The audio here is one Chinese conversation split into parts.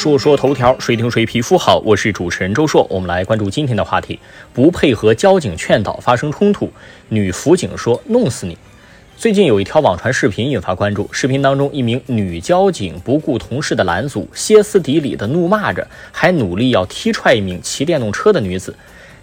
说说头条，谁听谁皮肤好。我是主持人周硕，我们来关注今天的话题：不配合交警劝导发生冲突，女辅警说弄死你。最近有一条网传视频引发关注，视频当中一名女交警不顾同事的拦阻，歇斯底里的怒骂着，还努力要踢踹一名骑电动车的女子。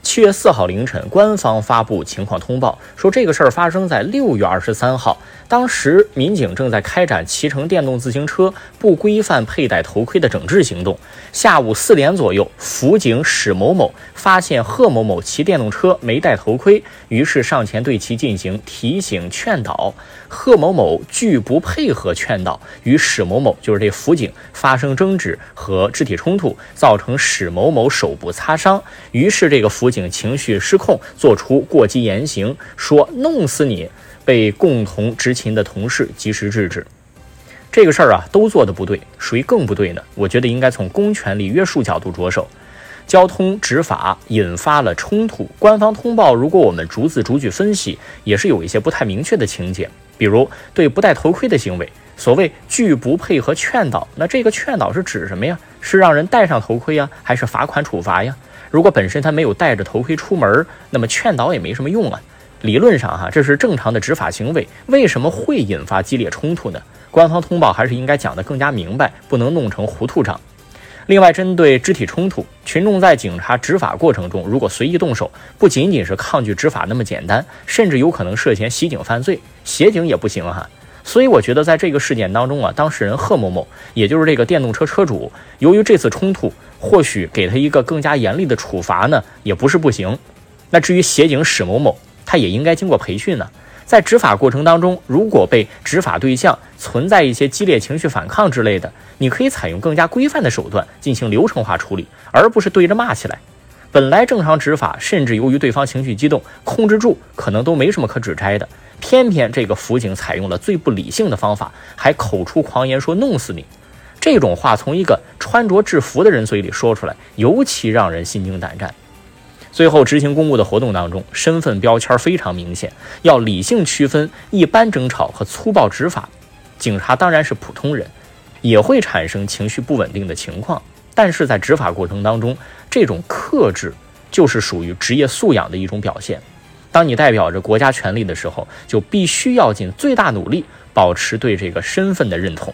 七月四号凌晨，官方发布情况通报，说这个事儿发生在六月二十三号。当时民警正在开展骑乘电动自行车不规范佩戴头盔的整治行动。下午四点左右，辅警史某某发现贺某某骑电动车没戴头盔，于是上前对其进行提醒劝导。贺某某拒不配合劝导，与史某某就是这辅警发生争执和肢体冲突，造成史某某手部擦伤。于是这个辅警情绪失控，做出过激言行，说弄死你。被共同执勤的同事及时制止，这个事儿啊都做的不对，谁更不对呢？我觉得应该从公权力约束角度着手。交通执法引发了冲突，官方通报，如果我们逐字逐句分析，也是有一些不太明确的情节。比如对不戴头盔的行为，所谓拒不配合劝导，那这个劝导是指什么呀？是让人戴上头盔呀，还是罚款处罚呀？如果本身他没有戴着头盔出门，那么劝导也没什么用啊。理论上，哈，这是正常的执法行为，为什么会引发激烈冲突呢？官方通报还是应该讲得更加明白，不能弄成糊涂账。另外，针对肢体冲突，群众在警察执法过程中，如果随意动手，不仅仅是抗拒执法那么简单，甚至有可能涉嫌袭警犯罪，协警也不行哈。所以，我觉得在这个事件当中啊，当事人贺某某，也就是这个电动车车主，由于这次冲突，或许给他一个更加严厉的处罚呢，也不是不行。那至于协警史某某，他也应该经过培训呢，在执法过程当中，如果被执法对象存在一些激烈情绪反抗之类的，你可以采用更加规范的手段进行流程化处理，而不是对着骂起来。本来正常执法，甚至由于对方情绪激动，控制住可能都没什么可指摘的，偏偏这个辅警采用了最不理性的方法，还口出狂言说弄死你，这种话从一个穿着制服的人嘴里说出来，尤其让人心惊胆战。最后执行公务的活动当中，身份标签非常明显，要理性区分一般争吵和粗暴执法。警察当然是普通人，也会产生情绪不稳定的情况，但是在执法过程当中，这种克制就是属于职业素养的一种表现。当你代表着国家权力的时候，就必须要尽最大努力保持对这个身份的认同。